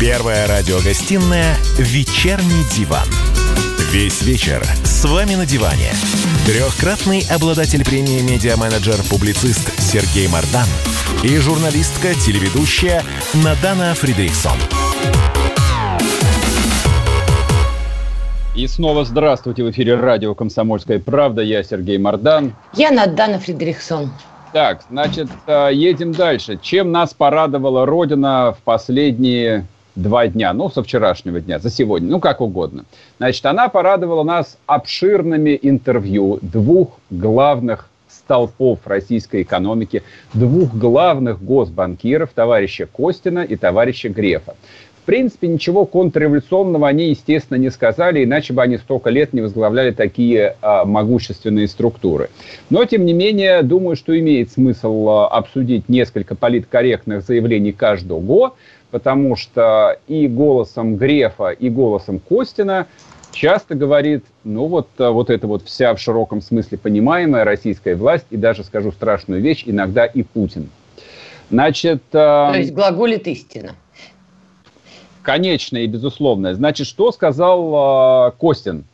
Первая радиогостинная «Вечерний диван». Весь вечер с вами на диване. Трехкратный обладатель премии «Медиа-менеджер», публицист Сергей Мардан и журналистка-телеведущая Надана Фридрихсон. И снова здравствуйте в эфире радио «Комсомольская правда». Я Сергей Мардан. Я Надана Фридрихсон. Так, значит, э, едем дальше. Чем нас порадовала Родина в последние два дня, ну, со вчерашнего дня, за сегодня, ну, как угодно. Значит, она порадовала нас обширными интервью двух главных столпов российской экономики, двух главных госбанкиров, товарища Костина и товарища Грефа. В принципе, ничего контрреволюционного они, естественно, не сказали, иначе бы они столько лет не возглавляли такие а, могущественные структуры. Но, тем не менее, думаю, что имеет смысл а, обсудить несколько политкорректных заявлений каждого потому что и голосом Грефа, и голосом Костина часто говорит, ну вот, э, вот это вот вся в широком смысле понимаемая российская власть, и даже скажу страшную вещь, иногда и Путин. Значит... Э, То есть глаголит истина. Конечно и безусловно. Значит, что сказал э, Костин?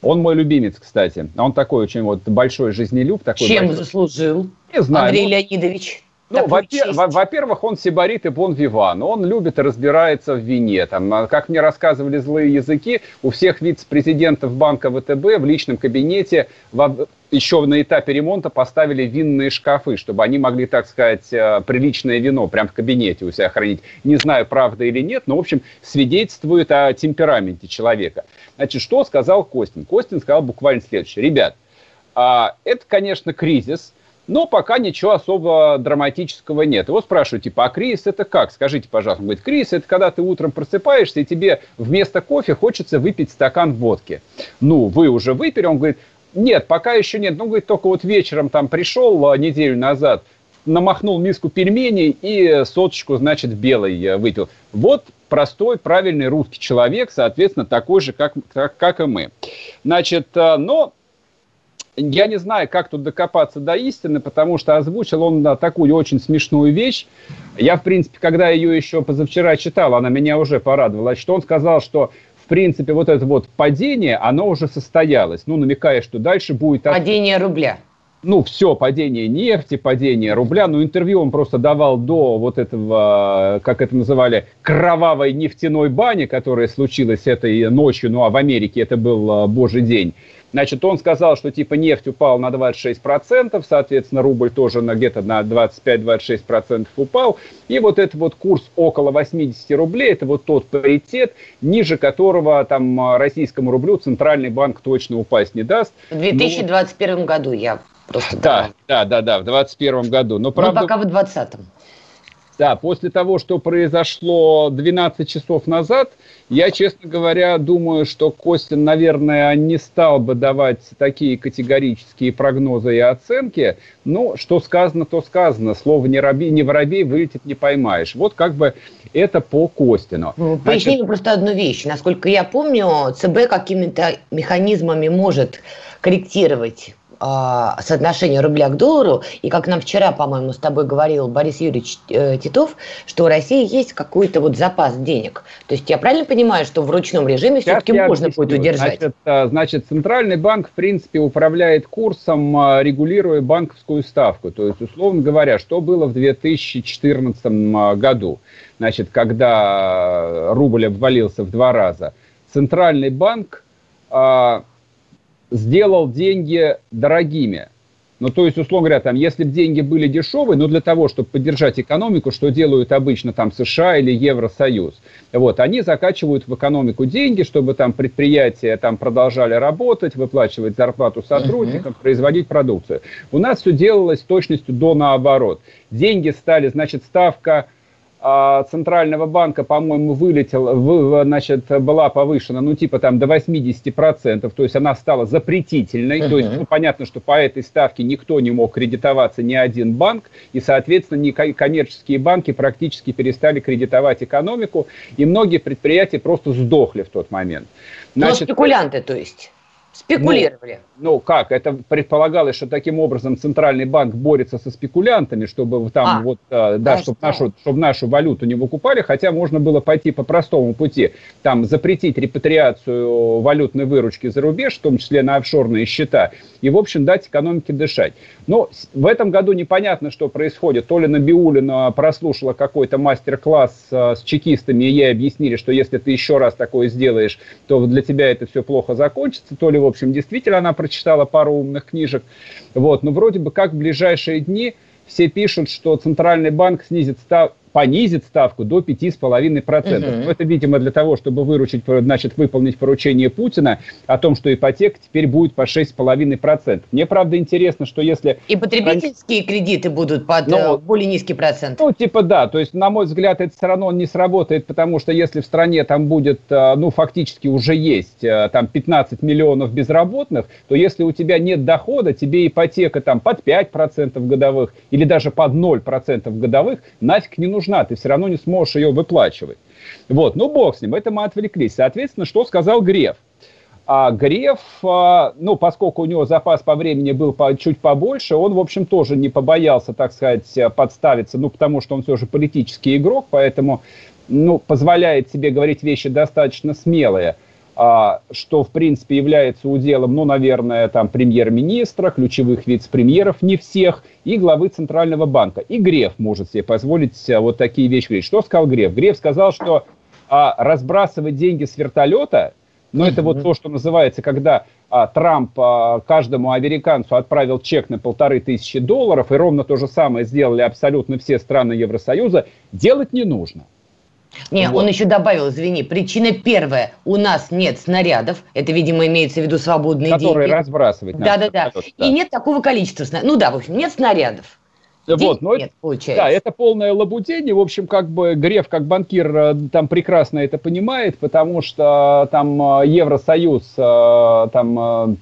Он мой любимец, кстати. Он такой очень вот большой жизнелюб. Такой Чем большой... заслужил Не знаю. Андрей Леонидович? Ну, во-первых, он сибарит и бон виван. Он любит и разбирается в вине. Там, а, как мне рассказывали злые языки, у всех вице-президентов банка ВТБ в личном кабинете еще на этапе ремонта поставили винные шкафы, чтобы они могли, так сказать, э, приличное вино прямо в кабинете у себя хранить. Не знаю, правда или нет, но, в общем, свидетельствует о темпераменте человека. Значит, что сказал Костин? Костин сказал буквально следующее. Ребят, а, это, конечно, кризис – но пока ничего особо драматического нет. Его спрашивают, типа, а кризис это как? Скажите, пожалуйста. Он говорит, кризис это когда ты утром просыпаешься, и тебе вместо кофе хочется выпить стакан водки. Ну, вы уже выпили? Он говорит, нет, пока еще нет. Ну, говорит, только вот вечером там пришел а, неделю назад, намахнул миску пельменей и соточку, значит, белой э, выпил. Вот простой, правильный русский человек, соответственно, такой же, как, как, как и мы. Значит, э, но я не знаю, как тут докопаться до истины, потому что озвучил он да, такую очень смешную вещь. Я, в принципе, когда ее еще позавчера читал, она меня уже порадовала, что он сказал, что в принципе, вот это вот падение, оно уже состоялось. Ну, намекая, что дальше будет... Падение рубля. Ну, все, падение нефти, падение рубля. Ну, интервью он просто давал до вот этого, как это называли, кровавой нефтяной бани, которая случилась этой ночью. Ну, а в Америке это был а, божий день. Значит, он сказал, что типа нефть упал на 26%, соответственно, рубль тоже на где-то на 25-26% упал. И вот этот вот курс около 80 рублей, это вот тот паритет, ниже которого там российскому рублю центральный банк точно упасть не даст. В 2021 ну, году я просто... Да, да, да, да, в 2021 году. Но, правда, Но пока в 2020. Да, после того, что произошло 12 часов назад, я, честно говоря, думаю, что Костин, наверное, не стал бы давать такие категорические прогнозы и оценки. Ну, что сказано, то сказано. Слово «не, раби, не воробей» вылетит не поймаешь. Вот как бы это по Костину. Ну, поясни мне просто одну вещь. Насколько я помню, ЦБ какими-то механизмами может корректировать соотношение рубля к доллару, и как нам вчера, по-моему, с тобой говорил Борис Юрьевич э, Титов, что у России есть какой-то вот запас денег. То есть я правильно понимаю, что в ручном режиме все-таки можно объясню. будет удержать? Значит, а, значит, Центральный банк, в принципе, управляет курсом, а, регулируя банковскую ставку. То есть, условно говоря, что было в 2014 году, значит, когда рубль обвалился в два раза. Центральный банк сделал деньги дорогими. Ну, то есть, условно говоря, там, если бы деньги были дешевые, но для того, чтобы поддержать экономику, что делают обычно там США или Евросоюз, вот, они закачивают в экономику деньги, чтобы там предприятия там продолжали работать, выплачивать зарплату сотрудникам, uh-huh. производить продукцию. У нас все делалось с точностью до наоборот. Деньги стали, значит, ставка Центрального банка, по-моему, вылетела, значит, была повышена, ну, типа там до 80%, то есть она стала запретительной, uh-huh. то есть, ну, понятно, что по этой ставке никто не мог кредитоваться, ни один банк, и, соответственно, не коммерческие банки практически перестали кредитовать экономику, и многие предприятия просто сдохли в тот момент. Ну, значит, Но спекулянты, то есть? Спекулировали. Ну, ну как, это предполагалось, что таким образом центральный банк борется со спекулянтами, чтобы там а, вот, да, да чтобы, нашу, чтобы нашу валюту не выкупали, хотя можно было пойти по простому пути, там запретить репатриацию валютной выручки за рубеж, в том числе на офшорные счета, и, в общем, дать экономике дышать. Но в этом году непонятно, что происходит. То ли Набиулина прослушала какой-то мастер-класс а, с чекистами, и ей объяснили, что если ты еще раз такое сделаешь, то для тебя это все плохо закончится, то ли, в общем, действительно она прочитала пару умных книжек. Вот. Но вроде бы как в ближайшие дни все пишут, что Центральный банк снизит став понизит ставку до 5,5%. Угу. Это, видимо, для того, чтобы выручить, значит, выполнить поручение Путина о том, что ипотека теперь будет по 6,5%. Мне, правда, интересно, что если... И потребительские кредиты будут под ну, более низкий процент. Ну, типа да. То есть, на мой взгляд, это все равно не сработает, потому что если в стране там будет, э, ну, фактически уже есть э, там 15 миллионов безработных, то если у тебя нет дохода, тебе ипотека там под 5% годовых или даже под 0% годовых нафиг не нужна нужна, ты все равно не сможешь ее выплачивать. Вот, ну бог с ним, это мы отвлеклись. Соответственно, что сказал Греф? А Греф, а, ну, поскольку у него запас по времени был по, чуть побольше, он, в общем, тоже не побоялся, так сказать, подставиться, ну, потому что он все же политический игрок, поэтому, ну, позволяет себе говорить вещи достаточно смелые – что, в принципе, является уделом, ну, наверное, там, премьер-министра, ключевых вице-премьеров, не всех, и главы Центрального банка. И Греф может себе позволить а, вот такие вещи говорить. Что сказал Греф? Греф сказал, что а, разбрасывать деньги с вертолета, ну, это вот то, что называется, когда а, Трамп а, каждому американцу отправил чек на полторы тысячи долларов, и ровно то же самое сделали абсолютно все страны Евросоюза, делать не нужно. Не, вот. он еще добавил, извини, причина первая, у нас нет снарядов, это, видимо, имеется в виду свободные Которые деньги. разбрасывать Да, да, да. И нет такого количества снарядов. Ну да, в общем, нет снарядов. Вот, но нет, получается. Да, это полное лабудение. В общем, как бы Греф, как банкир, э, там прекрасно это понимает, потому что там э, Евросоюз, э, там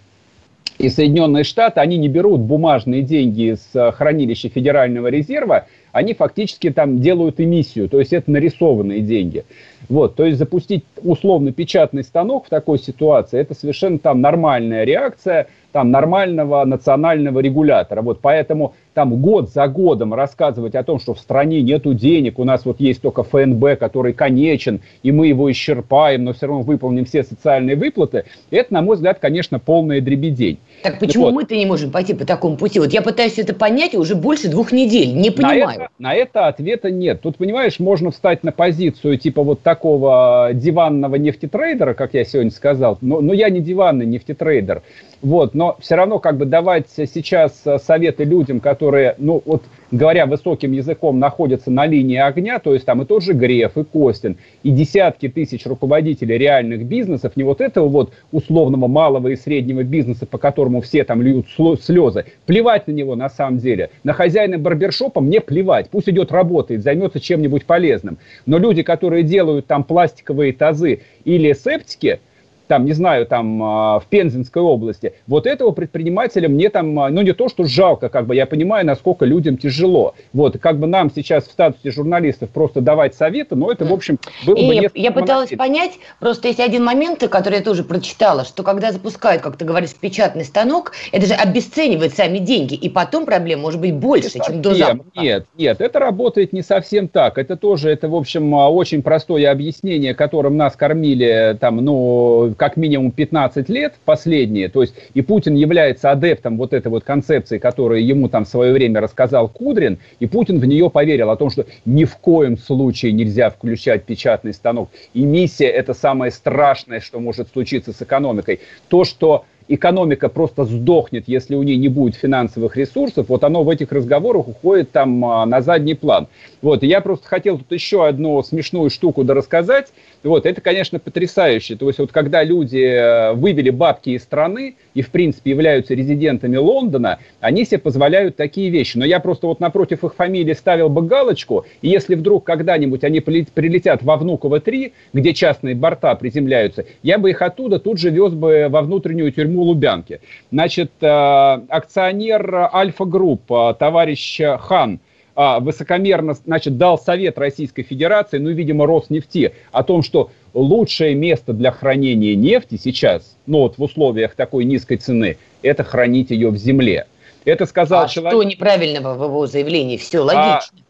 и Соединенные Штаты, они не берут бумажные деньги из хранилища Федерального резерва, они фактически там делают эмиссию, то есть это нарисованные деньги. Вот, то есть запустить условно печатный станок в такой ситуации, это совершенно там нормальная реакция там нормального национального регулятора. Вот поэтому там год за годом рассказывать о том, что в стране нету денег, у нас вот есть только ФНБ, который конечен, и мы его исчерпаем, но все равно выполним все социальные выплаты, это, на мой взгляд, конечно, полная дребедень. Так почему вот. мы-то не можем пойти по такому пути? Вот я пытаюсь это понять уже больше двух недель, не понимаю. На это, на это ответа нет. Тут, понимаешь, можно встать на позицию типа вот такого диванного нефтетрейдера, как я сегодня сказал, но, но я не диванный нефтетрейдер. Вот, но все равно как бы давать сейчас советы людям, которые, ну вот говоря высоким языком, находятся на линии огня, то есть там и тот же Греф, и Костин, и десятки тысяч руководителей реальных бизнесов, не вот этого вот условного малого и среднего бизнеса, по которому все там льют слезы, плевать на него на самом деле. На хозяина барбершопа мне плевать, пусть идет работает, займется чем-нибудь полезным. Но люди, которые делают там пластиковые тазы или септики, там, не знаю, там, а, в Пензенской области, вот этого предпринимателя мне там, а, ну, не то, что жалко, как бы, я понимаю, насколько людям тяжело. Вот, как бы нам сейчас в статусе журналистов просто давать советы, но это, в общем, было И бы Я, я пыталась понять, просто есть один момент, который я тоже прочитала, что когда запускают, как ты говоришь, печатный станок, это же обесценивает сами деньги, и потом проблем может быть больше, чем до запуска. Нет, нет, это работает не совсем так. Это тоже, это, в общем, а, очень простое объяснение, которым нас кормили, там, ну, как минимум 15 лет последние, то есть и Путин является адептом вот этой вот концепции, которую ему там в свое время рассказал Кудрин, и Путин в нее поверил о том, что ни в коем случае нельзя включать печатный станок. И миссия это самое страшное, что может случиться с экономикой. То, что экономика просто сдохнет, если у нее не будет финансовых ресурсов, вот оно в этих разговорах уходит там а, на задний план. Вот, и я просто хотел тут еще одну смешную штуку дорассказать. Вот, это, конечно, потрясающе. То есть, вот когда люди э, вывели бабки из страны и, в принципе, являются резидентами Лондона, они себе позволяют такие вещи. Но я просто вот напротив их фамилии ставил бы галочку, и если вдруг когда-нибудь они прилетят во Внуково 3, где частные борта приземляются, я бы их оттуда тут же вез бы во внутреннюю тюрьму Лубянки. Значит, э, акционер Альфа Групп, э, товарищ Хан, а, высокомерно, значит, дал совет Российской Федерации, ну, видимо, Роснефти, о том, что лучшее место для хранения нефти сейчас, ну, вот в условиях такой низкой цены, это хранить ее в земле. Это сказал а человек... что неправильного в его заявлении? Все логично. А,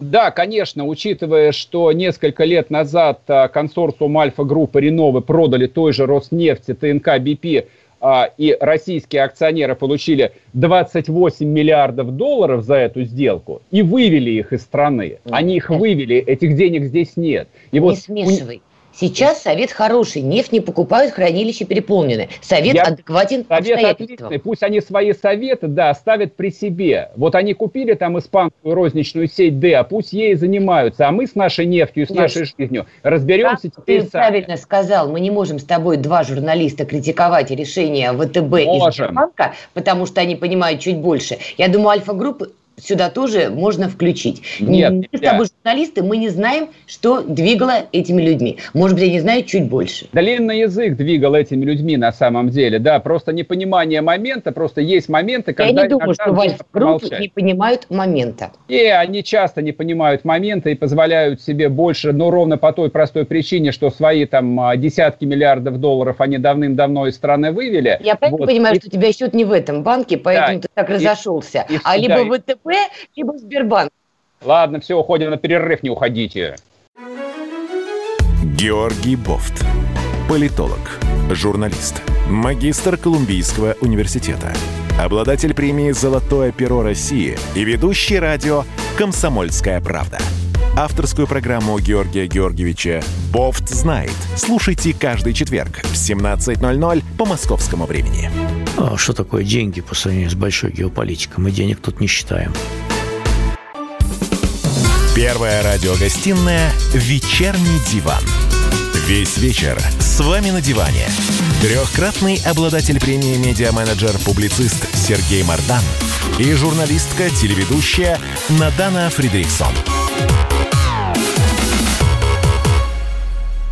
да, конечно, учитывая, что несколько лет назад а, консорциум Альфа-группы Реновы продали той же Роснефти, ТНК-BP, а, и российские акционеры получили 28 миллиардов долларов за эту сделку и вывели их из страны. Они их вывели, этих денег здесь нет. И не вот смешивай. Сейчас совет хороший, нефть не покупают, хранилища переполнены. Совет Я... адекватен Совет отличный, пусть они свои советы, да, ставят при себе. Вот они купили там испанскую розничную сеть Д, а пусть ей занимаются, а мы с нашей нефтью, с Нет. нашей жизнью разберемся как теперь ты сами. правильно сказал, мы не можем с тобой два журналиста критиковать решения ВТБ можем. и Сбербанка, потому что они понимают чуть больше. Я думаю, Альфа-группы сюда тоже можно включить. Нет, мы с тобой журналисты, мы не знаем, что двигало этими людьми. Может быть, они знают чуть больше. Длинный язык двигал этими людьми на самом деле, да, просто непонимание момента, просто есть моменты, когда... Я не думаю, что в не понимают момента. И они часто не понимают момента и позволяют себе больше, но ровно по той простой причине, что свои там а, десятки миллиардов долларов они давным-давно из страны вывели. Я правильно вот. понимаю, и... что у тебя счет не в этом банке, поэтому да. ты так разошелся, и, а либо да, ВТБ, либо Сбербанк. Ладно, все, уходим на перерыв, не уходите. Георгий Бофт. Политолог, журналист, магистр Колумбийского университета, обладатель премии «Золотое перо России» и ведущий радио «Комсомольская правда». Авторскую программу Георгия Георгиевича «Бофт знает». Слушайте каждый четверг в 17.00 по московскому времени. А что такое деньги по сравнению с большой геополитикой? Мы денег тут не считаем. Первая радиогостинная «Вечерний диван». Весь вечер с вами на диване. Трехкратный обладатель премии «Медиа-менеджер-публицист» Сергей Мардан и журналистка-телеведущая Надана Фридриксон.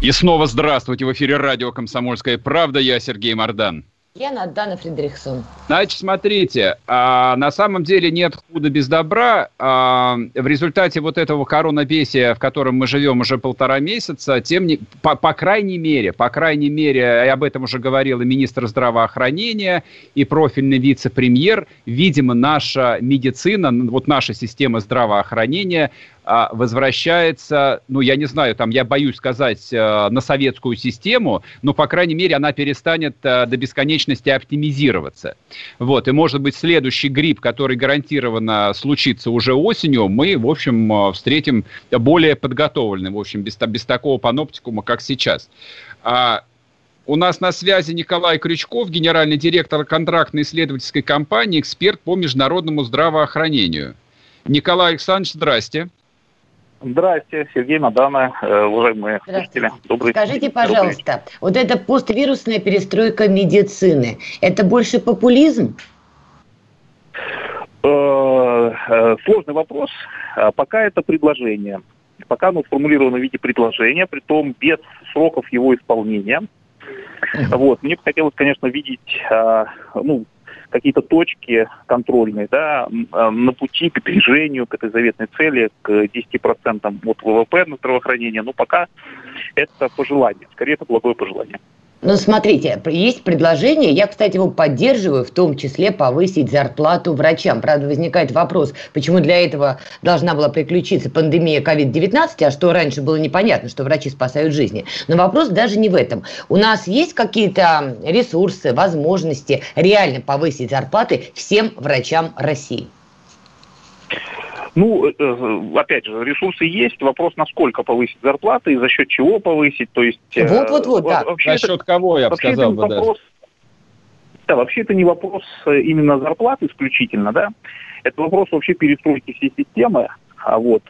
И снова здравствуйте. В эфире радио «Комсомольская правда». Я Сергей Мардан. Я Надана Фредериксон. Значит, смотрите, а, на самом деле нет худа без добра. А, в результате вот этого коронавесия, в котором мы живем уже полтора месяца, тем не, по, по крайней мере, по крайней мере, и об этом уже говорил и министр здравоохранения, и профильный вице-премьер, видимо, наша медицина, вот наша система здравоохранения возвращается, ну, я не знаю, там, я боюсь сказать, э, на советскую систему, но, по крайней мере, она перестанет э, до бесконечности оптимизироваться. Вот, и, может быть, следующий грипп, который гарантированно случится уже осенью, мы, в общем, э, встретим более подготовленным, в общем, без, без такого паноптикума, как сейчас. А, у нас на связи Николай Крючков, генеральный директор контрактной исследовательской компании, эксперт по международному здравоохранению. Николай Александрович, здрасте. Здрасте, Сергей Мадана, э, уважаемые слушатели. Добрый Скажите, пожалуйста, вот эта поствирусная перестройка медицины, это больше популизм? Э, э, сложный вопрос. А пока это предложение. Пока оно сформулировано в виде предложения, при том без сроков его исполнения. Вот. Мне бы хотелось, конечно, видеть а, ну, какие-то точки контрольные да, а, на пути к движению, к этой заветной цели, к 10% от ВВП на здравоохранение. Но пока это пожелание, скорее это благое пожелание. Ну, смотрите, есть предложение, я, кстати, его поддерживаю, в том числе повысить зарплату врачам. Правда, возникает вопрос, почему для этого должна была приключиться пандемия COVID-19, а что раньше было непонятно, что врачи спасают жизни. Но вопрос даже не в этом. У нас есть какие-то ресурсы, возможности реально повысить зарплаты всем врачам России? Ну, э, э, опять же, ресурсы есть. Вопрос, насколько повысить зарплаты и за счет чего повысить. То есть, э, Вот-вот-вот, да. Вообще за счет это, кого, я бы сказал бы вопрос, Да, вообще это не вопрос именно зарплаты исключительно, да. Это вопрос вообще перестройки всей системы. А вот.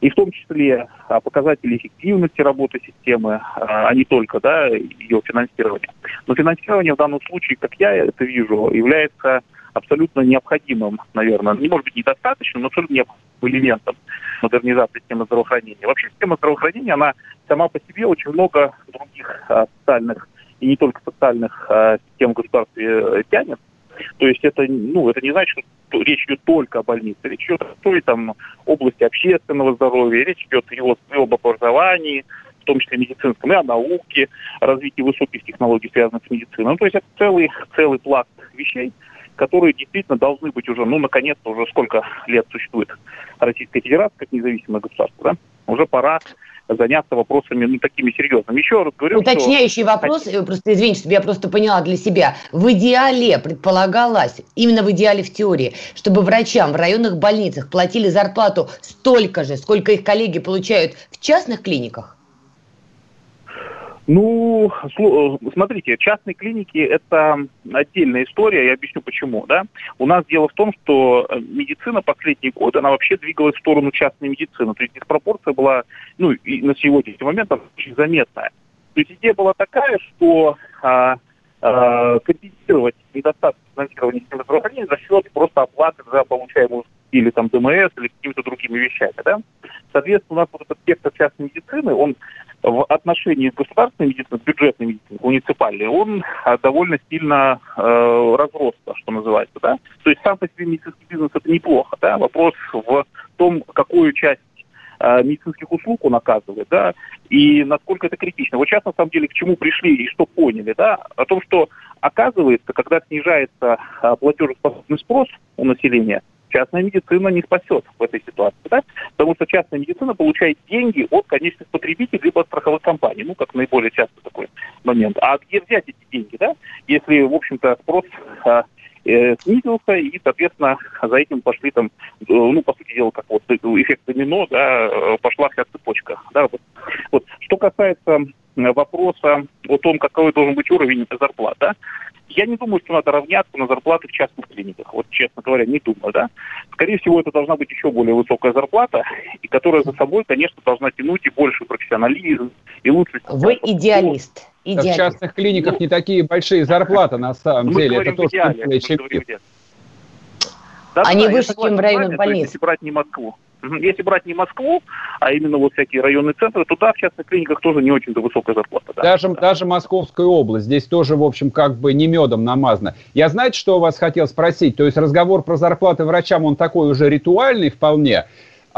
И в том числе а, показатели эффективности работы системы, а не только да, ее финансирование. Но финансирование в данном случае, как я это вижу, является абсолютно необходимым, наверное, не может быть недостаточным, но абсолютно необходимым элементом модернизации системы здравоохранения. Вообще система здравоохранения, она сама по себе очень много других а, социальных и не только социальных а, систем в государстве э, тянет. То есть это, ну, это не значит, что речь идет только о больнице, речь идет о той там области общественного здоровья, речь идет и, о, и об образовании, в том числе медицинском, и о науке, развитии высоких технологий, связанных с медициной. Ну, то есть это целый, целый пласт вещей, которые действительно должны быть уже, ну, наконец-то, уже сколько лет существует Российская Федерация как независимое государство, да? Уже пора заняться вопросами ну, такими серьезными. Еще раз говорю, Уточняющий что... вопрос, э, просто извините, чтобы я просто поняла для себя. В идеале предполагалось, именно в идеале в теории, чтобы врачам в районных больницах платили зарплату столько же, сколько их коллеги получают в частных клиниках? Ну, э, смотрите, частные клиники – это отдельная история, я объясню почему. Да? У нас дело в том, что э, медицина последние годы, она вообще двигалась в сторону частной медицины. То есть диспропорция была, ну, и на сегодняшний момент она очень заметная. То есть идея была такая, что а, а, компенсировать недостаток финансирования системы здравоохранения за счет просто оплаты за получаемую или там ДМС, или какими-то другими вещами. Да? Соответственно, у нас вот этот спектр частной медицины, он в отношении государственной медицины, бюджетной медицины, муниципальной, он а, довольно сильно э, разросся, что называется. Да? То есть сам по себе медицинский бизнес это неплохо. Да? Вопрос в том, какую часть э, медицинских услуг он оказывает, да, и насколько это критично. Вот сейчас, на самом деле, к чему пришли и что поняли, да, о том, что оказывается, когда снижается э, платежеспособный спрос у населения, частная медицина не спасет в этой ситуации, да? потому что частная медицина получает деньги от конечных потребителей либо от страховых компаний, ну, как наиболее часто такой момент. А где взять эти деньги, да, если, в общем-то, спрос а, э, снизился, и, соответственно, за этим пошли там, э, ну, по сути дела, как вот эффект домино, да, э, пошла вся цепочка. Да, вот. вот. Что касается вопроса о том, какой должен быть уровень зарплат, да, я не думаю, что надо равняться на зарплаты в частных клиниках. Вот, честно говоря, не думаю, да. Скорее всего, это должна быть еще более высокая зарплата, и которая за собой, конечно, должна тянуть и больший профессионализм, и лучше... Вы идеалист. идеалист. В частных клиниках ну, не такие большие зарплаты, на самом деле. Это тоже идеале, да, Они выше, чем в районных больницах. Если брать не Москву. Если брать не Москву, а именно вот всякие районные центры, то да, в частных клиниках тоже не очень-то высокая зарплата. Да. Даже, да. даже Московская область, здесь тоже, в общем, как бы не медом намазано. Я, знаете, что у вас хотел спросить? То есть разговор про зарплаты врачам, он такой уже ритуальный вполне.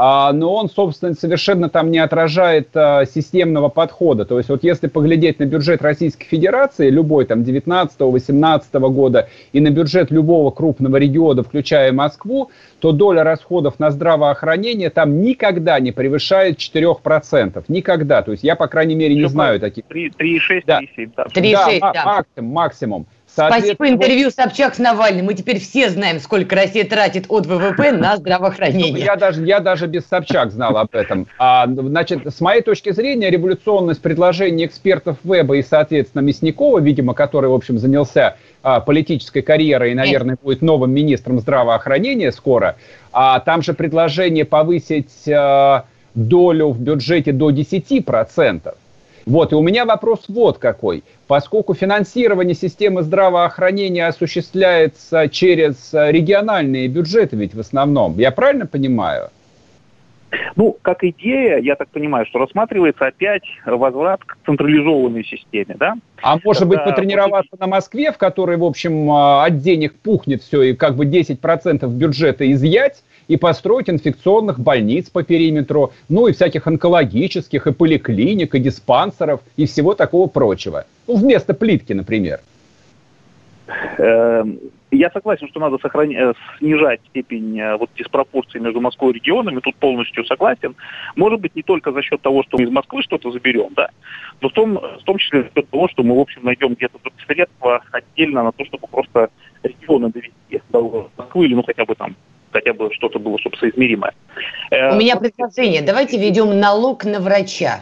А, но он, собственно, совершенно там не отражает а, системного подхода. То есть вот если поглядеть на бюджет Российской Федерации, любой там 19-18 года, и на бюджет любого крупного региона, включая Москву, то доля расходов на здравоохранение там никогда не превышает 4%. Никогда. То есть я, по крайней мере, не Все знаю таких. 3,6, да. 3,7. Да, 3,6, да, да. Максимум, максимум. Спасибо интервью Собчак с Навальным. Мы теперь все знаем, сколько Россия тратит от ВВП на здравоохранение. Я даже, я даже без Собчак знал об этом. А, значит, с моей точки зрения, революционность предложений экспертов Веба и, соответственно, Мясникова, видимо, который, в общем, занялся а, политической карьерой и, наверное, будет новым министром здравоохранения скоро. А там же предложение повысить а, долю в бюджете до 10%. Вот, и у меня вопрос вот какой. Поскольку финансирование системы здравоохранения осуществляется через э, региональные бюджеты ведь в основном, я правильно понимаю? Ну, как идея, я так понимаю, что рассматривается опять возврат к централизованной системе, да? А может Когда... быть потренироваться на Москве, в которой, в общем, э, от денег пухнет все, и как бы 10% бюджета изъять, и построить инфекционных больниц по периметру, ну и всяких онкологических, и поликлиник, и диспансеров, и всего такого прочего. Ну, вместо плитки, например. Я согласен, что надо сохранять, э, снижать степень э, вот, диспропорции между Москвой и регионами, тут полностью согласен. Может быть, не только за счет того, что мы из Москвы что-то заберем, да, но в том, в том числе за счет того, что мы, в общем, найдем где-то средства отдельно на то, чтобы просто регионы довести до Москвы или, ну, хотя бы там хотя бы что-то было, чтобы соизмеримое. У меня э, предложение. Давайте введем налог на врача.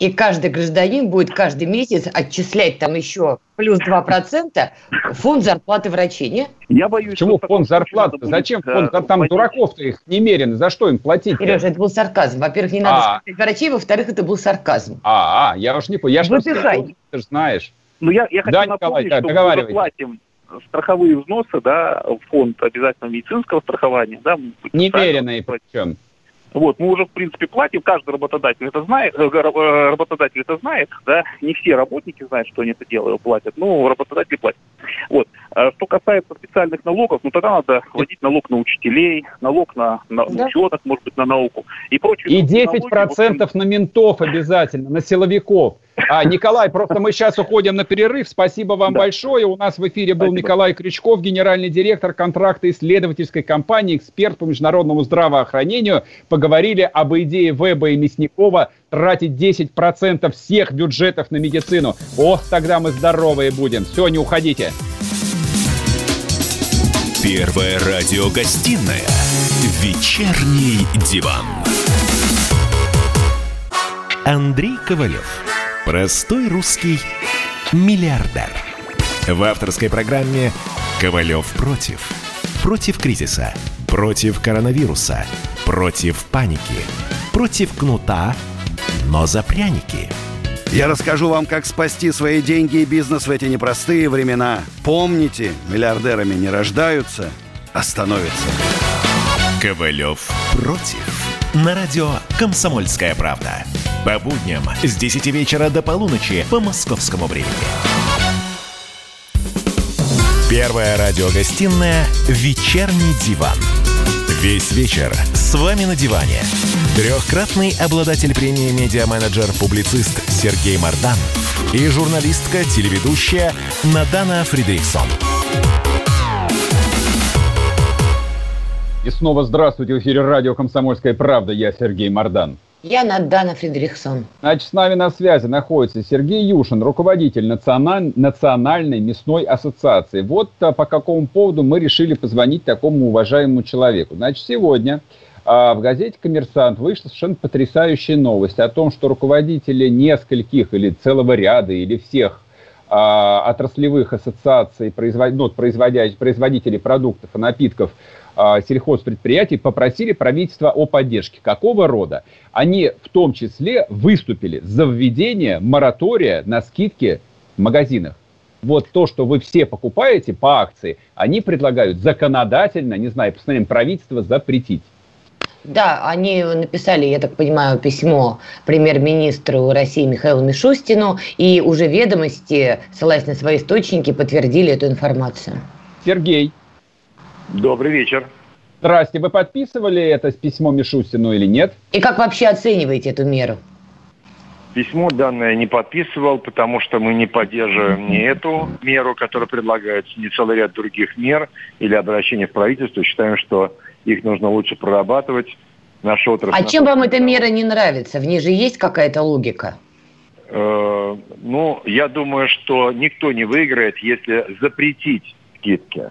И каждый гражданин будет каждый месяц отчислять там еще плюс 2% фонд зарплаты врачей, не? Я боюсь, Почему фонд зарплаты? Зачем фонд? Там понять. дураков-то их немерено. За что им платить? Сережа, это был сарказм. Во-первых, не надо а. врачей, во-вторых, это был сарказм. А, а я уж не понял. Я Выпихай. Ты же знаешь. Ну, я, я хочу да, напомнить, Николай, что мы заплатим страховые взносы, да, в фонд обязательного медицинского страхования, да. Немеренные причем. Вот, мы уже, в принципе, платим, каждый работодатель это знает, э, э, работодатель это знает, да, не все работники знают, что они это делают, платят, но работодатели платят. Вот. А что касается специальных налогов, ну тогда надо вводить налог на учителей, налог на, на да. ученых, может быть, на науку и прочие. И 10% налоги, на ментов обязательно, на силовиков. А, Николай, просто мы сейчас уходим на перерыв. Спасибо вам да. большое. У нас в эфире был Спасибо. Николай Крючков, генеральный директор контракта исследовательской компании, эксперт по международному здравоохранению. Поговорили об идее Веба и Мясникова тратить 10% всех бюджетов на медицину. Ох, тогда мы здоровые будем. Все, не уходите. Первая радиогостинная «Вечерний диван». Андрей Ковалев. Простой русский миллиардер. В авторской программе «Ковалев против». Против кризиса, против коронавируса, против паники, против кнута, но за пряники. Я расскажу вам, как спасти свои деньги и бизнес в эти непростые времена. Помните, миллиардерами не рождаются, а становятся. Ковалев против. На радио «Комсомольская правда». По будням с 10 вечера до полуночи по московскому времени. Первая радиогостинная «Вечерний диван». Весь вечер с вами на диване. Трехкратный обладатель премии «Медиа-менеджер-публицист» Сергей Мардан и журналистка-телеведущая Надана Фридрихсон. И снова здравствуйте в эфире радио «Комсомольская правда». Я Сергей Мардан. Я Надана Фредериксон. Значит, с нами на связи находится Сергей Юшин, руководитель националь... Национальной мясной ассоциации. Вот а, по какому поводу мы решили позвонить такому уважаемому человеку. Значит, сегодня в газете «Коммерсант» вышла совершенно потрясающая новость о том, что руководители нескольких или целого ряда или всех а, отраслевых ассоциаций производ... ну, производителей продуктов и напитков – а, сельхозпредприятий попросили правительство о поддержке. Какого рода? Они в том числе выступили за введение моратория на скидки в магазинах. Вот то, что вы все покупаете по акции, они предлагают законодательно, не знаю, постановлением правительства запретить. Да, они написали, я так понимаю, письмо премьер-министру России Михаилу Мишустину, и уже ведомости, ссылаясь на свои источники, подтвердили эту информацию. Сергей, Добрый вечер. Здрасте. Вы подписывали это письмо Мишустину или нет? И как вообще оцениваете эту меру? Письмо данное не подписывал, потому что мы не поддерживаем ни эту меру, которая предлагается, ни целый ряд других мер или обращений в правительство. Считаем, что их нужно лучше прорабатывать. Наша отрасль... А чем вам эта мера не нравится? В ней же есть какая-то логика? Э, ну, я думаю, что никто не выиграет, если запретить скидки.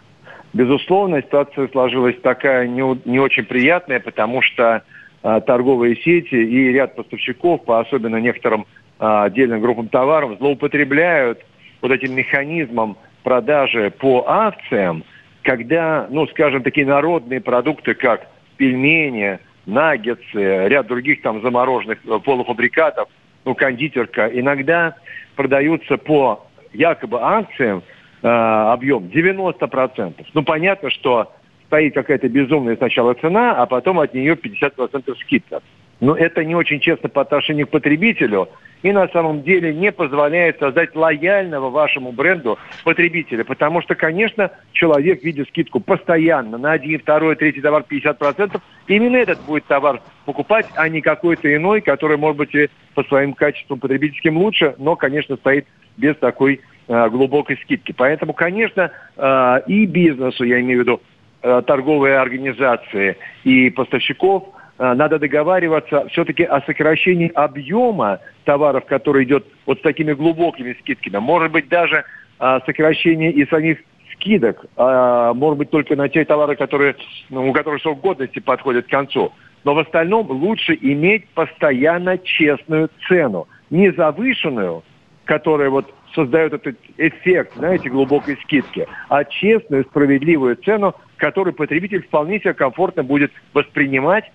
Безусловно, ситуация сложилась такая не, не очень приятная, потому что торговые сети и ряд поставщиков, по особенно некоторым э, отдельным группам товаров, злоупотребляют вот этим механизмом продажи по акциям, когда, ну, скажем, такие народные продукты, как пельмени, наггетсы, ряд других там замороженных э, полуфабрикатов, ну, кондитерка, иногда продаются по якобы акциям э, объем 90%. Ну, понятно, что стоит какая-то безумная сначала цена, а потом от нее 50% скидка. Но это не очень честно по отношению к потребителю и на самом деле не позволяет создать лояльного вашему бренду потребителя. Потому что, конечно, человек, видя скидку постоянно на один, второй, третий товар 50%, именно этот будет товар покупать, а не какой-то иной, который, может быть, и по своим качествам потребительским лучше, но, конечно, стоит без такой Э, глубокой скидки. Поэтому, конечно, э, и бизнесу, я имею в виду торговые организации и поставщиков, надо договариваться все-таки о сокращении объема товаров, который идет вот с такими глубокими скидками. Может быть, даже сокращение и самих скидок, может быть, только на те товары, которые, ну, у которых срок годности подходит к концу. Но в остальном лучше иметь постоянно честную цену. Не завышенную, которая вот создает этот эффект, знаете, глубокой скидки, а честную, справедливую цену, которую потребитель вполне себе комфортно будет воспринимать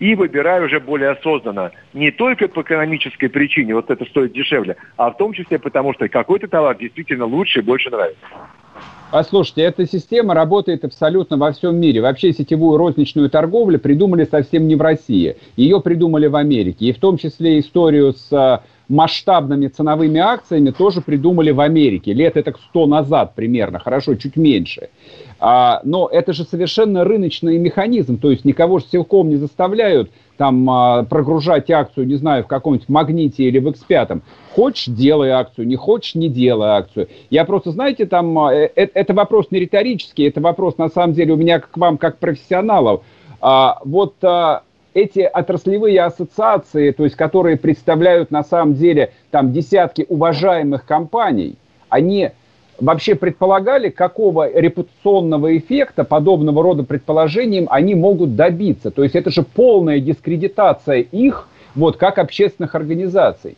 и выбирая уже более осознанно. Не только по экономической причине, вот это стоит дешевле, а в том числе потому, что какой-то товар действительно лучше и больше нравится. Послушайте, эта система работает абсолютно во всем мире. Вообще сетевую розничную торговлю придумали совсем не в России. Ее придумали в Америке. И в том числе историю с а, масштабными ценовыми акциями тоже придумали в Америке. Лет это 100 назад примерно, хорошо, чуть меньше. А, но это же совершенно рыночный механизм. То есть никого же силком не заставляют там а, прогружать акцию, не знаю, в каком-нибудь магните или в X5. Хочешь, делай акцию, не хочешь, не делай акцию. Я просто, знаете, там, э, э, это вопрос не риторический, это вопрос, на самом деле, у меня к вам, как профессионалов. А, вот а, эти отраслевые ассоциации, то есть, которые представляют, на самом деле, там, десятки уважаемых компаний, они вообще предполагали, какого репутационного эффекта подобного рода предположениям они могут добиться. То есть это же полная дискредитация их вот как общественных организаций.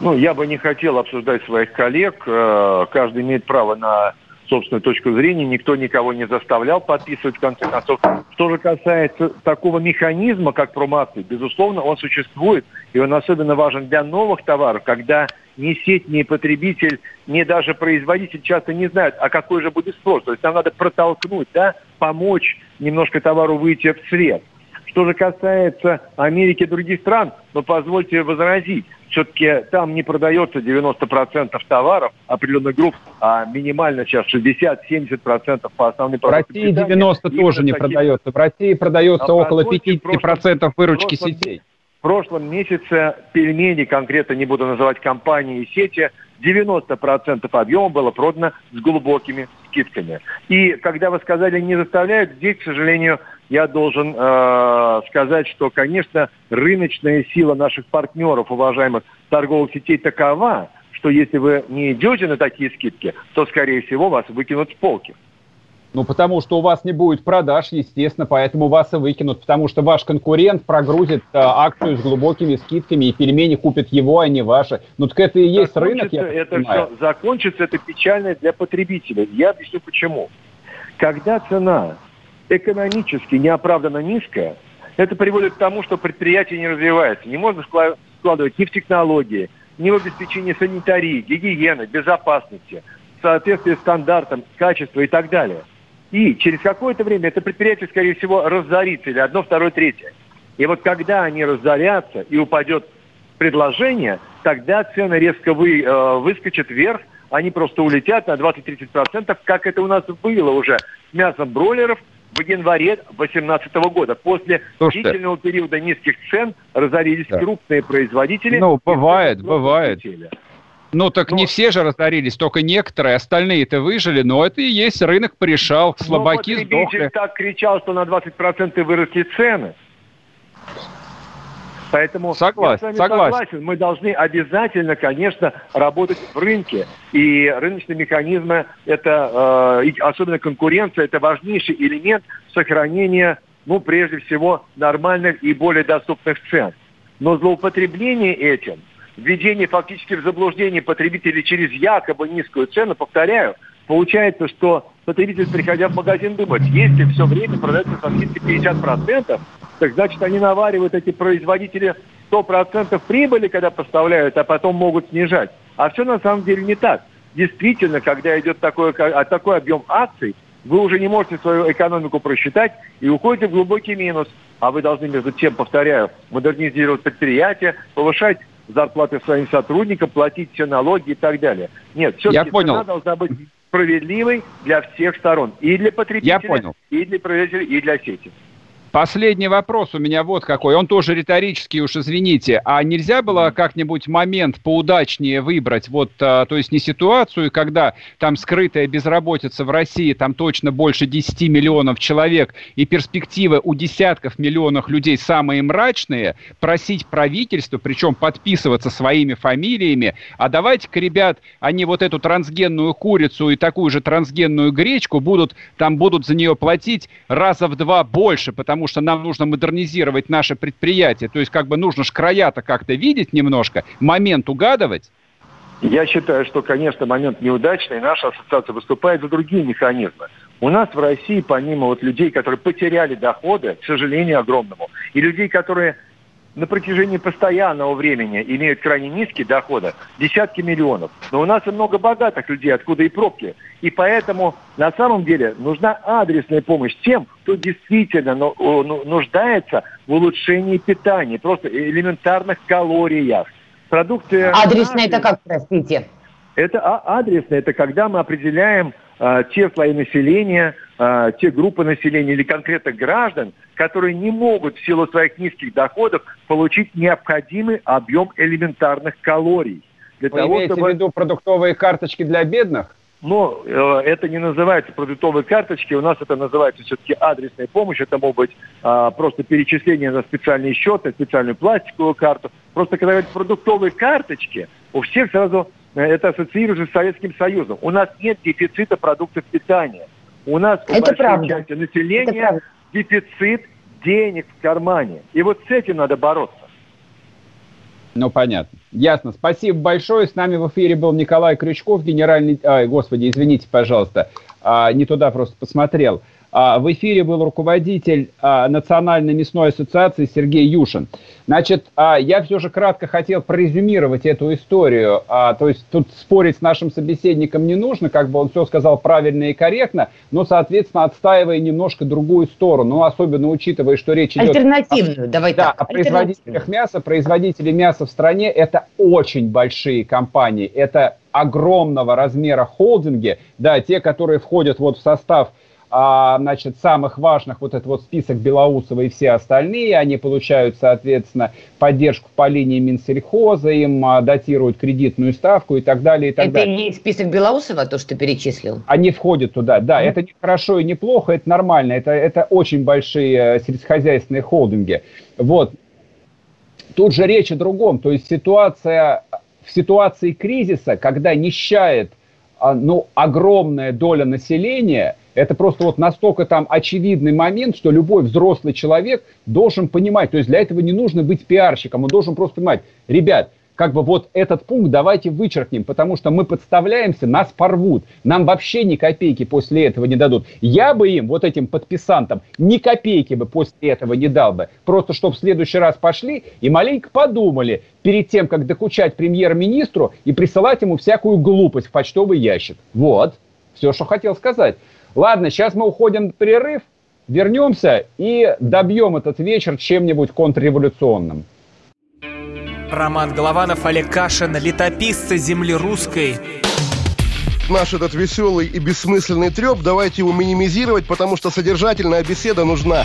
Ну, я бы не хотел обсуждать своих коллег. Э, каждый имеет право на собственную точку зрения. Никто никого не заставлял подписывать, в конце концов. Что же касается такого механизма, как промоакции, безусловно, он существует. И он особенно важен для новых товаров, когда ни сеть, ни потребитель, ни даже производитель часто не знают, а какой же будет спрос. То есть нам надо протолкнуть, да, помочь немножко товару выйти в свет. Что же касается Америки и других стран, ну, позвольте возразить, все-таки там не продается 90% товаров определенных групп, а минимально сейчас 60-70% по основным продуктам. В России 90 тоже не продается. В России продается а около 50% прошлом, выручки прошлом, сетей. В прошлом месяце пельмени, конкретно не буду называть компании и сети, 90% объема было продано с глубокими скидками. И когда вы сказали «не заставляют», здесь, к сожалению, я должен э, сказать, что, конечно, рыночная сила наших партнеров, уважаемых торговых сетей, такова, что если вы не идете на такие скидки, то, скорее всего, вас выкинут с полки. Ну, потому что у вас не будет продаж, естественно, поэтому вас и выкинут, потому что ваш конкурент прогрузит э, акцию с глубокими скидками, и пельмени купят его, а не ваши. Ну, так это и есть рынок, я это понимаю. все, Закончится это печально для потребителя. Я объясню почему. Когда цена экономически неоправданно низкая, это приводит к тому, что предприятие не развивается. Не можно складывать ни в технологии, ни в обеспечении санитарии, гигиены, безопасности, соответствия стандартам, качества и так далее. И через какое-то время это предприятие, скорее всего, разорится, или одно, второе, третье. И вот когда они разорятся и упадет предложение, тогда цены резко вы, э, выскочат вверх, они просто улетят на 20-30%, как это у нас было уже с мясом бройлеров в январе 2018 года. После Слушайте, длительного периода низких цен разорились да. крупные производители. Ну, бывает, бывает. Ну, так но... не все же разорились, только некоторые, остальные-то выжили, но это и есть рынок порешал, слабаки но сдохли. так кричал, что на 20% выросли цены. Поэтому согласен, я с вами согласен. согласен. Мы должны обязательно, конечно, работать в рынке. И рыночные механизмы, это, э, особенно конкуренция, это важнейший элемент сохранения, ну, прежде всего, нормальных и более доступных цен. Но злоупотребление этим введение фактически в заблуждение потребителей через якобы низкую цену, повторяю, получается, что потребитель, приходя в магазин, думает, если все время продается со скидкой 50%, так значит они наваривают эти производители 100% прибыли, когда поставляют, а потом могут снижать. А все на самом деле не так. Действительно, когда идет такой, такой объем акций, вы уже не можете свою экономику просчитать и уходите в глубокий минус. А вы должны, между тем, повторяю, модернизировать предприятие, повышать зарплаты своим сотрудникам, платить все налоги и так далее. Нет, все-таки цена должна быть справедливой для всех сторон. И для потребителя, и для производителя, и для сети. Последний вопрос у меня вот какой. Он тоже риторический, уж извините. А нельзя было как-нибудь момент поудачнее выбрать? Вот, а, то есть не ситуацию, когда там скрытая безработица в России, там точно больше 10 миллионов человек, и перспективы у десятков миллионов людей самые мрачные, просить правительство, причем подписываться своими фамилиями, а давайте-ка, ребят, они вот эту трансгенную курицу и такую же трансгенную гречку будут, там будут за нее платить раза в два больше, потому потому что нам нужно модернизировать наше предприятие. То есть как бы нужно ж края-то как-то видеть немножко, момент угадывать. Я считаю, что, конечно, момент неудачный. Наша ассоциация выступает за другие механизмы. У нас в России, помимо вот людей, которые потеряли доходы, к сожалению, огромному, и людей, которые на протяжении постоянного времени имеют крайне низкие доходы, десятки миллионов. Но у нас и много богатых людей, откуда и пробки. И поэтому на самом деле нужна адресная помощь тем, кто действительно ну, нуждается в улучшении питания, просто элементарных калориях. Продукты... Адресная это как, простите? Это а, адресная, это когда мы определяем э, те слои населения, э, те группы населения или конкретных граждан, которые не могут в силу своих низких доходов получить необходимый объем элементарных калорий. Для Вы того, имеете чтобы... в виду продуктовые карточки для бедных? Но э, это не называется продуктовые карточки, у нас это называется все-таки адресная помощь, это могут быть э, просто перечисления на специальный счет, на специальную пластиковую карту. Просто когда говорят продуктовые карточки, у всех сразу э, это ассоциируется с Советским Союзом. У нас нет дефицита продуктов питания. У нас у большой правда. части населения дефицит денег в кармане. И вот с этим надо бороться. Ну, понятно. Ясно. Спасибо большое. С нами в эфире был Николай Крючков, генеральный... Ай, господи, извините, пожалуйста. А, не туда просто посмотрел. А, в эфире был руководитель а, Национальной мясной ассоциации Сергей Юшин. Значит, а, я все же кратко хотел прорезюмировать эту историю. То есть тут спорить с нашим собеседником не нужно, как бы он все сказал правильно и корректно, но, соответственно, отстаивая немножко другую сторону, ну, особенно учитывая, что речь идет... Альтернативную, о, давай да, так. о производителях мяса. Производители мяса в стране – это очень большие компании, это огромного размера холдинги, да, те, которые входят вот в состав а, значит, самых важных, вот этот вот список Белоусова и все остальные, они получают, соответственно, поддержку по линии Минсельхоза, им а, датируют кредитную ставку и так далее, и так это далее. Это не список Белоусова, то, что ты перечислил? Они входят туда, да, mm. это не хорошо и не плохо, это нормально, это, это очень большие э, сельскохозяйственные холдинги. Вот. Тут же речь о другом, то есть ситуация, в ситуации кризиса, когда нищает а, ну, огромная доля населения – это просто вот настолько там очевидный момент, что любой взрослый человек должен понимать. То есть для этого не нужно быть пиарщиком, он должен просто понимать, ребят, как бы вот этот пункт давайте вычеркнем, потому что мы подставляемся, нас порвут. Нам вообще ни копейки после этого не дадут. Я бы им, вот этим подписантам, ни копейки бы после этого не дал бы. Просто чтобы в следующий раз пошли и маленько подумали перед тем, как докучать премьер-министру и присылать ему всякую глупость в почтовый ящик. Вот, все, что хотел сказать. Ладно, сейчас мы уходим в перерыв, вернемся и добьем этот вечер чем-нибудь контрреволюционным. Роман Голованов, Олег Кашин, летописцы земли русской. Наш этот веселый и бессмысленный треп, давайте его минимизировать, потому что содержательная беседа нужна.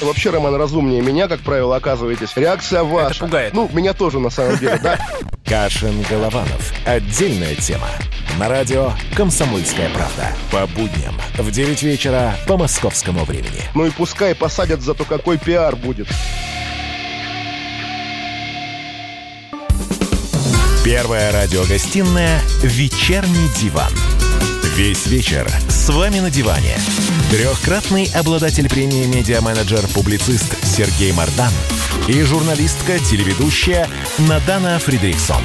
Вообще, Роман, разумнее меня, как правило, оказываетесь. Реакция ваша. Это пугает. Ну, меня тоже, на самом деле, да. Кашин-Голованов. Отдельная тема. На радио «Комсомольская правда». По будням в 9 вечера по московскому времени. Ну и пускай посадят, зато какой пиар будет. Первая радиогостинная «Вечерний диван». Весь вечер с вами на диване. Трехкратный обладатель премии «Медиа-менеджер-публицист» Сергей Мардан и журналистка-телеведущая Надана Фридрихсон.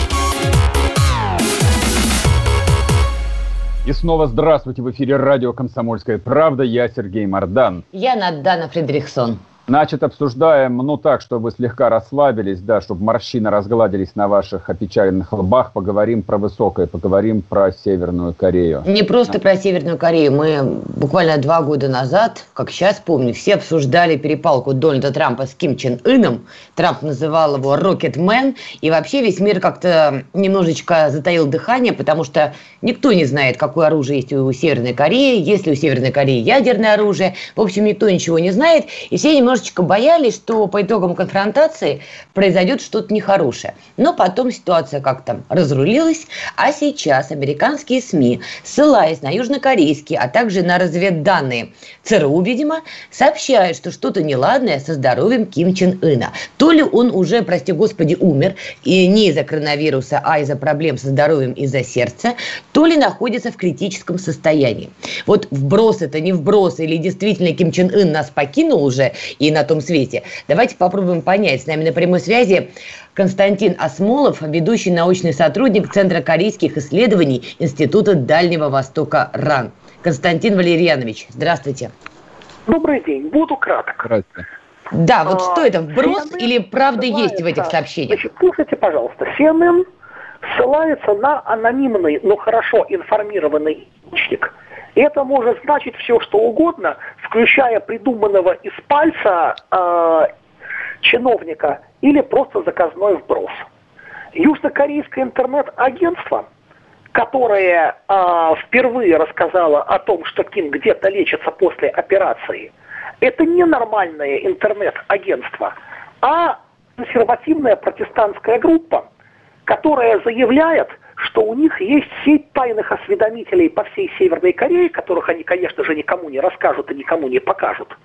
И снова здравствуйте в эфире радио «Комсомольская правда». Я Сергей Мардан. Я Надана Фридрихсон. Значит, обсуждаем, ну так, чтобы слегка расслабились, да, чтобы морщины разгладились на ваших опечаленных лбах. Поговорим про высокое, поговорим про Северную Корею. Не просто про Северную Корею. Мы буквально два года назад, как сейчас помню, все обсуждали перепалку Дональда Трампа с Ким Чен Ыном. Трамп называл его «Рокетмен». И вообще весь мир как-то немножечко затаил дыхание, потому что никто не знает, какое оружие есть у Северной Кореи, есть ли у Северной Кореи ядерное оружие. В общем, никто ничего не знает. И все немножко немножечко боялись, что по итогам конфронтации произойдет что-то нехорошее. Но потом ситуация как-то разрулилась, а сейчас американские СМИ, ссылаясь на южнокорейские, а также на разведданные ЦРУ, видимо, сообщают, что что-то неладное со здоровьем Ким Чен Ына. То ли он уже, прости господи, умер, и не из-за коронавируса, а из-за проблем со здоровьем из-за сердца, то ли находится в критическом состоянии. Вот вброс это не вброс, или действительно Ким Чен Ын нас покинул уже, и и на том свете. Давайте попробуем понять. С нами на прямой связи Константин Осмолов, ведущий научный сотрудник Центра корейских исследований Института Дальнего Востока РАН. Константин Валерьянович, здравствуйте. Добрый день. Буду краток. Здравствуйте. Да, вот А, что это, вброс CNN или правда есть в этих ссылается- сообщениях? Значит, слушайте, пожалуйста, CNN ссылается на анонимный, но хорошо информированный источник. Это может значить все, что угодно, включая придуманного из пальца э, чиновника или просто заказной вброс. Южнокорейское интернет-агентство, которое э, впервые рассказало о том, что Ким где-то лечится после операции, это не нормальное интернет-агентство, а консервативная протестантская группа, которая заявляет, что у них есть сеть тайных осведомителей по всей Северной Корее, которых они, конечно же, никому не расскажут и никому не покажут.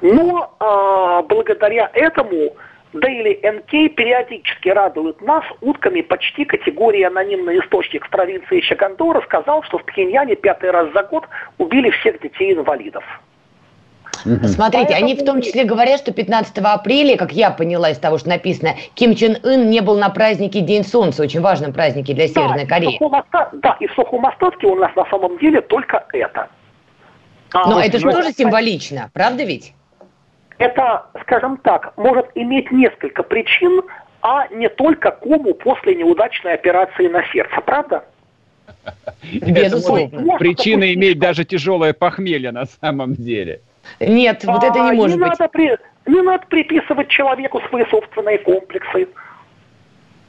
Но а, благодаря этому Daily NK периодически радует нас утками почти категории анонимный источник в провинции Чагандо рассказал, что в Пхеньяне пятый раз за год убили всех детей-инвалидов. Смотрите, они в том числе говорят, что 15 апреля, как я поняла из того, что написано, Ким Чен Ын не был на празднике День Солнца, очень важном празднике для Северной да, Кореи. И в сухом оста- да, и в сухом остатке у нас на самом деле только это. А, Но вот, это же тоже символично, правда ведь? Это, скажем так, может иметь несколько причин, а не только кому после неудачной операции на сердце, правда? Безусловно. Причина иметь даже тяжелое похмелье на самом деле. Нет, вот это А, не может быть. Надо при- Не надо приписывать человеку свои собственные комплексы.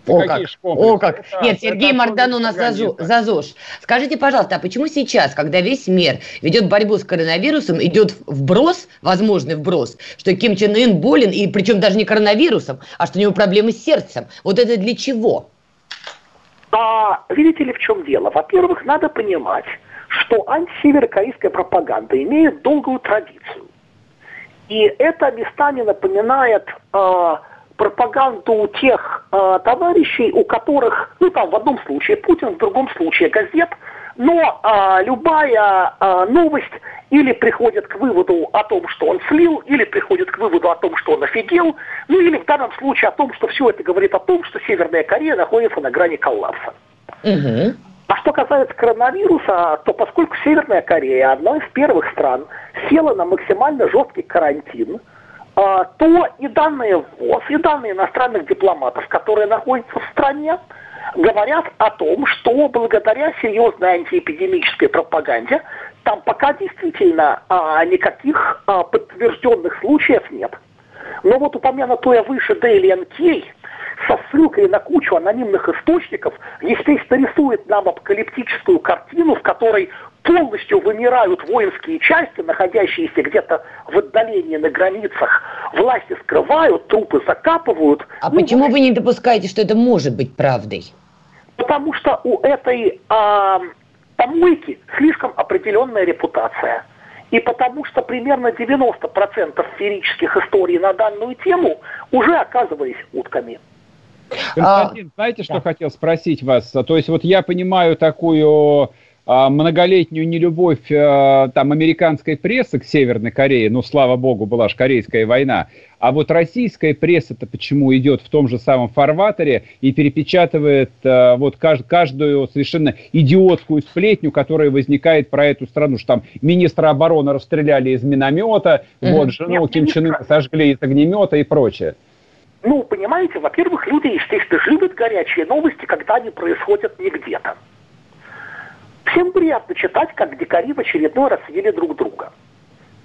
О как, о как. Это- Нет, это Сергей Мардан у нас за ЗОЖ. Скажите, пожалуйста, а почему сейчас, когда весь мир ведет борьбу с коронавирусом, идет вброс, возможный вброс, что Ким Чен Ын болен, и причем даже не коронавирусом, а что у него проблемы с сердцем? Вот это для чего? А видите ли, в чем дело? Во-первых, надо понимать, что антисеверокорейская пропаганда имеет долгую традицию. И это местами напоминает э, пропаганду тех э, товарищей, у которых, ну там в одном случае Путин, в другом случае газет, но э, любая э, новость или приходит к выводу о том, что он слил, или приходит к выводу о том, что он офигел, ну или в данном случае о том, что все это говорит о том, что Северная Корея находится на грани коллапса. Мгм. Что касается коронавируса, то поскольку Северная Корея одна из первых стран села на максимально жесткий карантин, а, то и данные ВОЗ, и данные иностранных дипломатов, которые находятся в стране, говорят о том, что благодаря серьезной антиэпидемической пропаганде там пока действительно а, никаких а, подтвержденных случаев нет. Но вот упомянутая выше Daily NK со ссылкой на кучу анонимных источников, естественно, рисует нам апокалиптическую картину, в которой полностью вымирают воинские части, находящиеся где-то в отдалении на границах. Власти скрывают, трупы закапывают. А Ну, почему вы не допускаете, что это может быть правдой? Потому что у этой а, помойки слишком определенная репутация. И потому что примерно 90% феерических историй на данную тему уже оказывались утками. Константин, знаете, что да. хотел спросить вас? То есть вот я понимаю такую а, многолетнюю нелюбовь а, там американской прессы к Северной Корее, ну, слава богу, была же Корейская война, а вот российская пресса-то почему идет в том же самом фарватере и перепечатывает а, вот кажд- каждую совершенно идиотскую сплетню, которая возникает про эту страну, что там министра обороны расстреляли из миномета, Мгм. вот жену Нет, Ким Чен Ына сожгли из огнемета и прочее. Ну, понимаете, во-первых, люди, естественно, любят горячие новости, когда они происходят не где-то. Всем приятно читать, как дикари в очередной раз съели друг друга.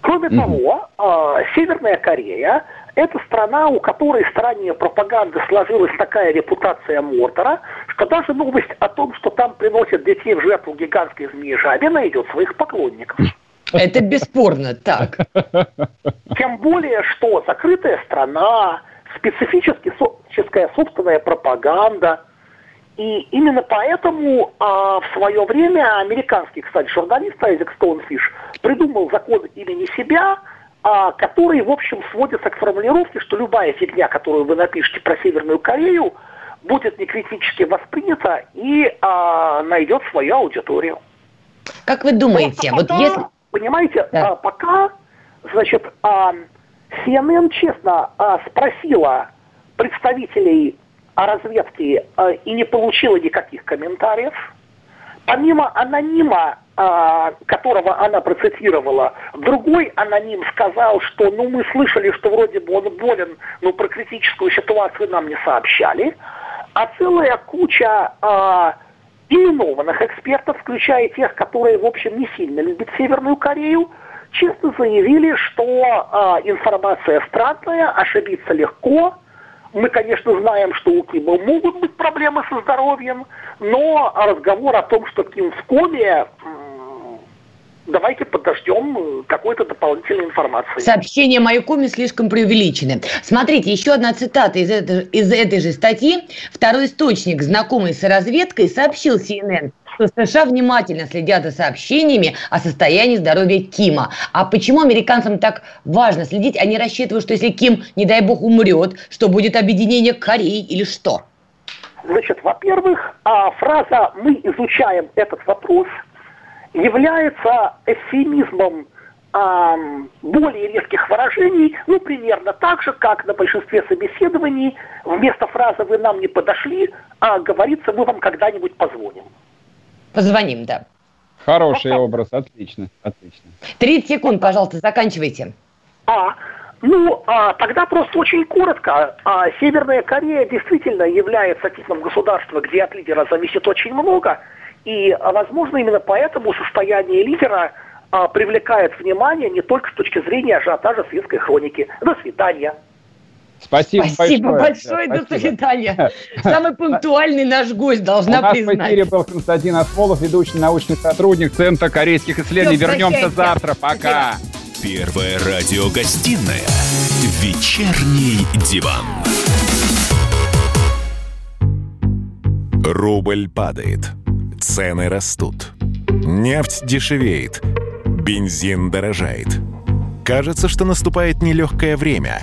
Кроме Мгм. того, а, Северная Корея – это страна, у которой в стране пропаганды сложилась такая репутация Мордора, что даже новость о том, что там приносят детей в жертву гигантской змеи жабе, найдет своих поклонников. Это бесспорно так. Тем более, что закрытая страна, специфически со- собственная пропаганда. И именно поэтому а, в свое время американский, кстати, журналист Айзек Стоунфиш придумал закон имени себя, а, который, в общем, сводится к формулировке, что любая фигня, которую вы напишете про Северную Корею, будет некритически воспринята и а, найдет свою аудиторию. Как вы думаете, Просто вот пока, если... Понимаете, Да. а, пока, значит, а, CNN честно а, спросила представителей о разведке а, и не получила никаких комментариев. Помимо анонима, а, которого она процитировала, другой аноним сказал, что ну мы слышали, что вроде бы он болен, но про критическую ситуацию нам не сообщали. А целая куча а, именованных экспертов, включая тех, которые, в общем, не сильно любят Северную Корею, честно заявили, что э, информация странная, ошибиться легко. Мы, конечно, знаем, что у Кима могут быть проблемы со здоровьем, но разговор о том, что Ким в коме, давайте подождем какой-то дополнительной информации. Сообщения Майкоми слишком преувеличены. Смотрите, еще одна цитата из, этой, из этой же статьи. Второй источник, знакомый с разведкой, сообщил CNN, что США внимательно следят за сообщениями о состоянии здоровья Кима. А почему американцам так важно следить? Они рассчитывают, что если Ким, не дай бог, умрет, что будет объединение Кореи или что? Значит, во-первых, а, фраза «мы изучаем этот вопрос» является эфемизмом а, более резких выражений, ну, примерно так же, как на большинстве собеседований вместо фразы «вы нам не подошли», а говорится «мы вам когда-нибудь позвоним». Позвоним, да. Хороший образ, отлично, отлично. 30 секунд, пожалуйста, заканчивайте. А, ну, а, тогда просто очень коротко. А, Северная Корея действительно является типом государства, где от лидера зависит очень много. И, возможно, именно поэтому состояние лидера а, привлекает внимание не только с точки зрения ажиотажа светской хроники. До свидания. Спасибо, спасибо большое. большое. Да, до спасибо. свидания. Самый пунктуальный наш гость, должна У нас признать. в эфире был Константин Осмолов, ведущий научный сотрудник Центра корейских исследований. Всё, Вернемся завтра. Пока. Первая радиогостинная «Вечерний диван». Рубль падает. Цены растут. Нефть дешевеет. Бензин дорожает. Кажется, что наступает нелегкое время.